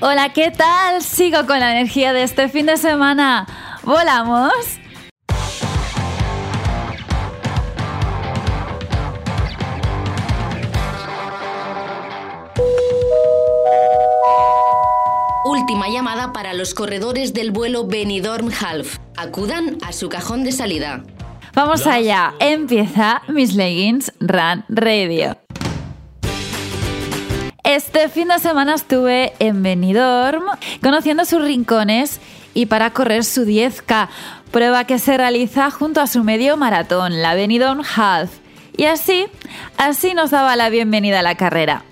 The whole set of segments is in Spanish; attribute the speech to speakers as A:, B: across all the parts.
A: Hola, ¿qué tal? Sigo con la energía de este fin de semana. ¿Volamos?
B: Última llamada para los corredores del vuelo Benidorm Half. Acudan a su cajón de salida.
A: Vamos allá. Empieza Miss Leggings Run Radio. Este fin de semana estuve en Benidorm conociendo sus rincones y para correr su 10K, prueba que se realiza junto a su medio maratón, la Benidorm Half. Y así, así nos daba la bienvenida a la carrera.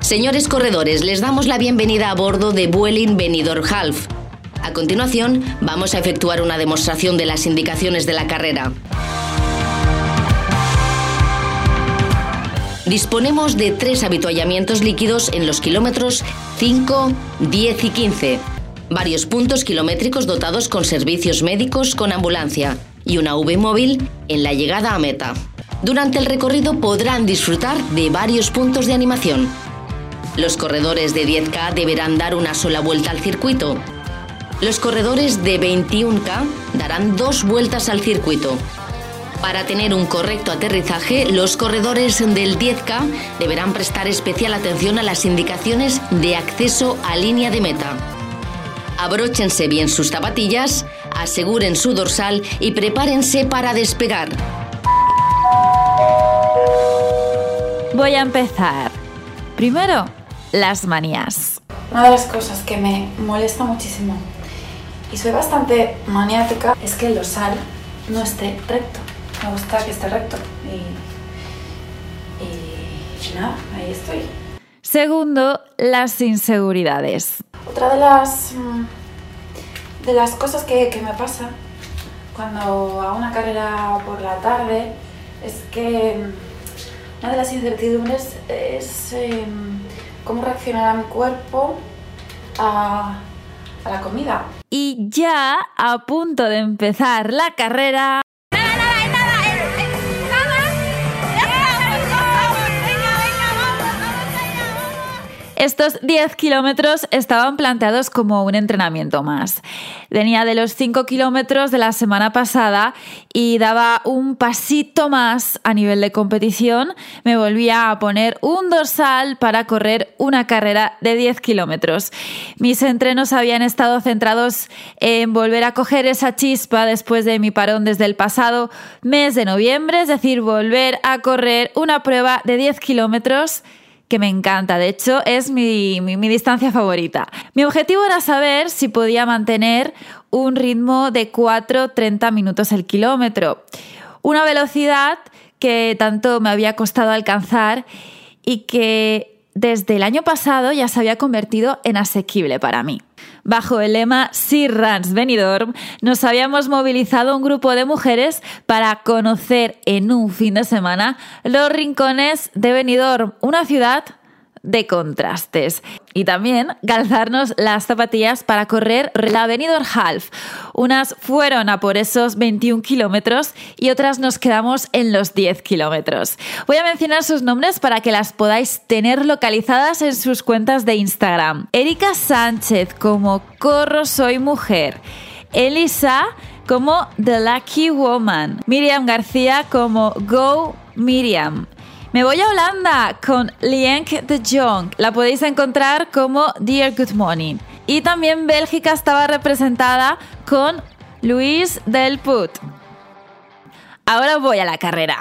B: Señores corredores, les damos la bienvenida a bordo de Vueling Benidorm Half. A continuación, vamos a efectuar una demostración de las indicaciones de la carrera. Disponemos de tres habituallamientos líquidos en los kilómetros 5, 10 y 15. Varios puntos kilométricos dotados con servicios médicos con ambulancia y una V móvil en la llegada a meta. Durante el recorrido podrán disfrutar de varios puntos de animación. Los corredores de 10K deberán dar una sola vuelta al circuito. Los corredores de 21K darán dos vueltas al circuito. Para tener un correcto aterrizaje, los corredores del 10K deberán prestar especial atención a las indicaciones de acceso a línea de meta. Abróchense bien sus zapatillas, aseguren su dorsal y prepárense para despegar.
A: Voy a empezar. Primero, las manías.
C: Una de las cosas que me molesta muchísimo y soy bastante maniática es que el dorsal no esté recto me gusta que esté recto. Y, y nada, ahí estoy.
A: Segundo, las inseguridades.
C: Otra de las, mm, de las cosas que, que me pasa cuando hago una carrera por la tarde es que mm, una de las incertidumbres es eh, cómo reaccionará mi cuerpo a, a la comida.
A: Y ya a punto de empezar la carrera. Estos 10 kilómetros estaban planteados como un entrenamiento más. Venía de los 5 kilómetros de la semana pasada y daba un pasito más a nivel de competición. Me volvía a poner un dorsal para correr una carrera de 10 kilómetros. Mis entrenos habían estado centrados en volver a coger esa chispa después de mi parón desde el pasado mes de noviembre, es decir, volver a correr una prueba de 10 kilómetros que me encanta. De hecho, es mi, distancia favorita. Mi objetivo era saber si podía mantener un ritmo de 4-30 minutos el kilómetro. Una velocidad que tanto me había costado alcanzar y que desde el año pasado ya se había convertido en asequible para mí. Bajo el lema Sea Runs Benidorm, nos habíamos movilizado un grupo de mujeres para conocer en un fin de semana los rincones de Benidorm, una ciudad de contrastes. Y también calzarnos las zapatillas para correr la Benidorm Half. Unas fueron a por esos 21 kilómetros y otras nos quedamos en los 10 kilómetros. Voy a mencionar sus nombres para que las podáis tener localizadas en sus cuentas de Instagram. Erika Sánchez como Corro Soy Mujer. Elisa como The Lucky Woman. Miriam García como Go Miriam. Me voy a Holanda con Lienk de Jong. La podéis encontrar como Dear Good Morning. Y también Bélgica estaba representada con Luis Del Put. Ahora voy a la carrera.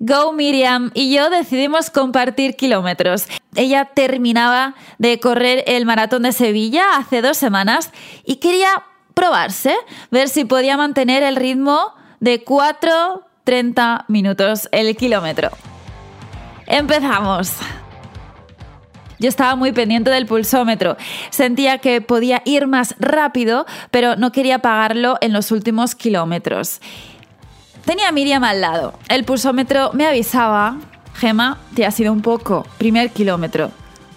A: Go Miriam y yo decidimos compartir kilómetros. Ella terminaba de correr el maratón de Sevilla hace dos semanas y quería probarse, ver si podía mantener el ritmo de 4.30 minutos el kilómetro. Empezamos. Yo estaba muy pendiente del pulsómetro. Sentía que podía ir más rápido, pero no quería apagarlo en los últimos kilómetros. Tenía a Miriam al lado. El pulsómetro me avisaba, Gema, te ha sido un poco. Primer kilómetro.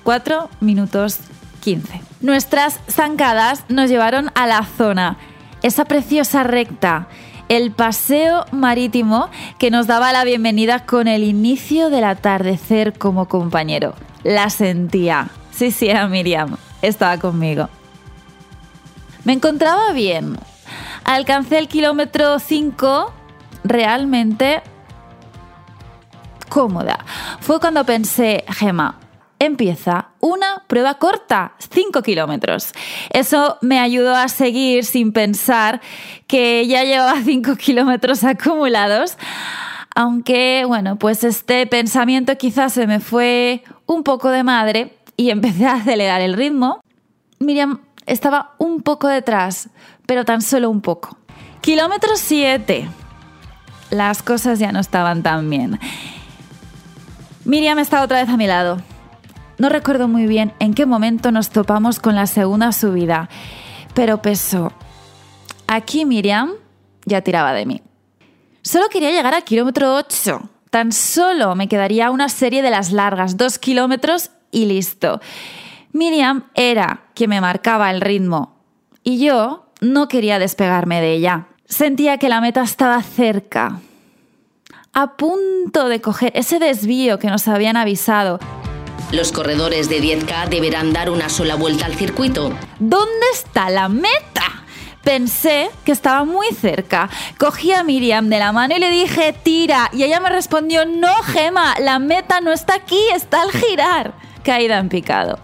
A: 4 minutos 15. Nuestras zancadas nos llevaron a la zona. Esa preciosa recta el paseo marítimo que nos daba la bienvenida con el inicio del atardecer como compañero. La sentía. Sí, sí, era Miriam. estaba conmigo. Me encontraba bien. Alcancé el kilómetro 5 realmente cómoda. Fue cuando pensé, Gema, empieza una prueba corta, 5 kilómetros. Eso me ayudó a seguir sin pensar que ya llevaba 5 kilómetros acumulados. Aunque, bueno, pues este pensamiento quizás se me fue un poco de madre y empecé a acelerar el ritmo. Miriam estaba un poco detrás, pero tan solo un poco. Kilómetro 7. Las cosas ya no estaban tan bien. Miriam está otra vez a mi lado. No recuerdo muy bien en qué momento nos topamos con la segunda subida, pero pesó. Aquí Miriam ya tiraba de mí. Solo quería llegar al kilómetro 8. Tan solo me quedaría una serie de las largas, dos kilómetros y listo. Miriam era quien me marcaba el ritmo y yo no quería despegarme de ella. Sentía que la meta estaba cerca, a punto de coger ese desvío que nos habían avisado.
B: Los corredores de 10K deberán dar una sola vuelta al circuito.
A: ¿Dónde está la meta? Pensé que estaba muy cerca. Cogí a Miriam de la mano y le dije, tira. Y ella me respondió, no, Gema, la meta no está aquí, está al girar. Caída en picado.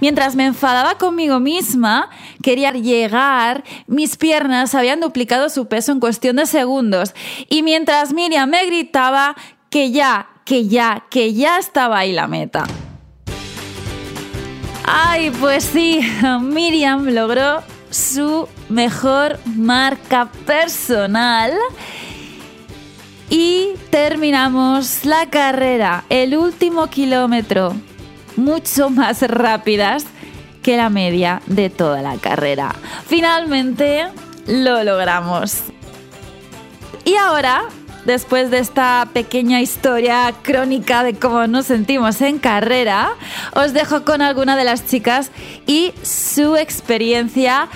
A: Mientras me enfadaba conmigo misma, quería llegar, mis piernas habían duplicado su peso en cuestión de segundos. Y mientras Miriam me gritaba que ya, que ya, que ya estaba ahí la meta. Ay, pues sí, Miriam logró su mejor marca personal y terminamos la carrera, el último kilómetro mucho más rápidas que la media de toda la carrera. Finalmente lo logramos. Y ahora, después de esta pequeña historia crónica de cómo nos sentimos en carrera, os dejo con alguna de las chicas y su experiencia.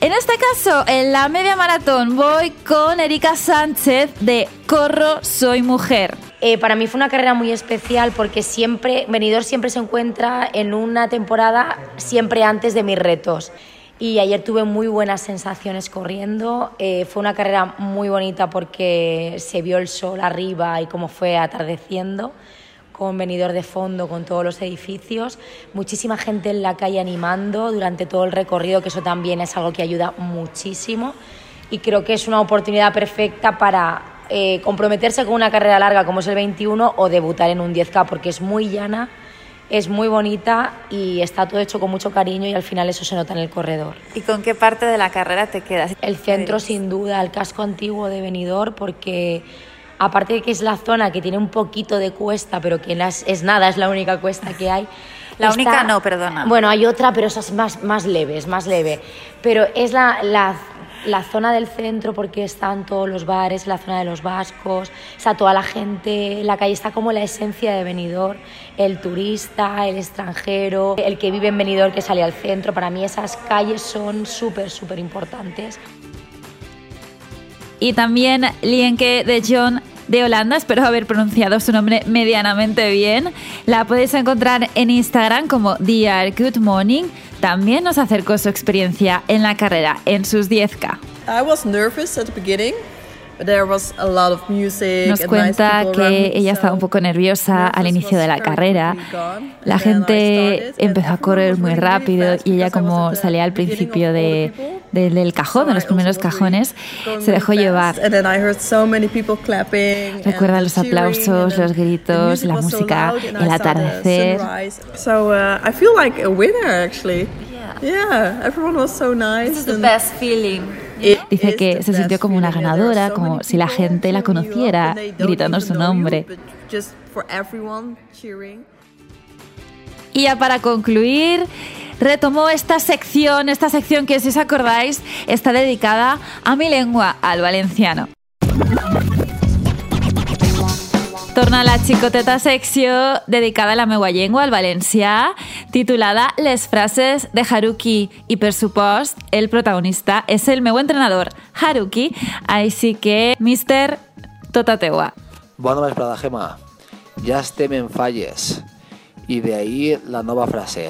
A: En este caso, en la media maratón voy con Erika Sánchez de Corro Soy Mujer.
D: Eh, para mí fue una carrera muy especial porque siempre, Venidor siempre se encuentra en una temporada siempre antes de mis retos. Y ayer tuve muy buenas sensaciones corriendo. Eh, fue una carrera muy bonita porque se vio el sol arriba y cómo fue atardeciendo, con venidor de fondo, con todos los edificios. Muchísima gente en la calle animando durante todo el recorrido, que eso también es algo que ayuda muchísimo. Y creo que es una oportunidad perfecta para eh, comprometerse con una carrera larga como es el 21 o debutar en un 10K porque es muy llana, es muy bonita y está todo hecho con mucho cariño y al final eso se nota en el corredor.
A: ¿Y con qué parte de la carrera te quedas?
D: El centro sin duda, el casco antiguo de Benidorm porque aparte de que es la zona que tiene un poquito de cuesta pero que es, nada, es la única cuesta que hay.
A: La única no, perdona.
D: Bueno, hay otra, pero esa es más, más leve, es más leve. Pero es la, la la zona del centro porque están todos los bares, la zona de los vascos, está toda la gente, la calle está como la esencia de Benidorm, el turista, el extranjero, el que vive en Benidorm que sale al centro, para mí esas calles son súper, súper importantes.
A: Y también Lienke de John de Holanda, espero haber pronunciado su nombre medianamente bien. La podéis encontrar en Instagram como Dear Good Morning. También nos acercó su experiencia en la carrera en sus 10K.
E: I was nervous at.
A: Nos cuenta que ella estaba un poco nerviosa al inicio de la carrera. La gente empezó a correr muy rápido y ella como salía al principio de, del cajón, de los primeros cajones, se dejó llevar. Recuerda los aplausos, los gritos, la música, el atardecer.
E: So uh, I feel like a winner actually. Yeah, everyone was so nice.
C: This is the best feeling.
A: Dice que se sintió como una ganadora, como si la gente la conociera, gritando su nombre. Y ya para concluir, retomó esta sección, esta sección que si os acordáis está dedicada a mi lengua, al valenciano. Torna la xicoteta secció dedicada a la meua llengua, al valencià, titulada Les frases de Haruki. I, per supost, el protagonista és el meu entrenador, Haruki. Així que, mister, tota teua.
F: Bona vesprada, Gemma. Ja estem en falles. I de ahir la nova frase.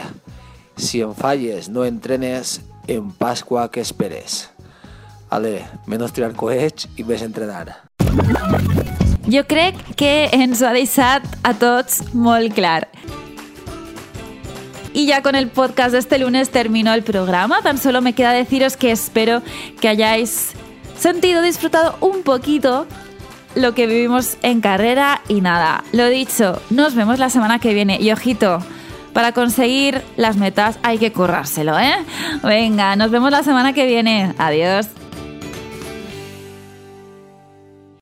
F: Si en falles no entrenes, en Pascua que esperes. Ale, menos tirar coets i més entrenar.
A: Jo crec que ens ho ha a tots molt clar. Y ya con el podcast de este lunes terminó el programa. Tan solo me queda deciros que espero que hayáis sentido, disfrutado un poquito lo que vivimos en carrera. Y nada, lo dicho, nos vemos la semana que viene. Y ojito, para conseguir las metas hay que currárselo, ¿eh? Venga, nos vemos la semana que viene. Adiós.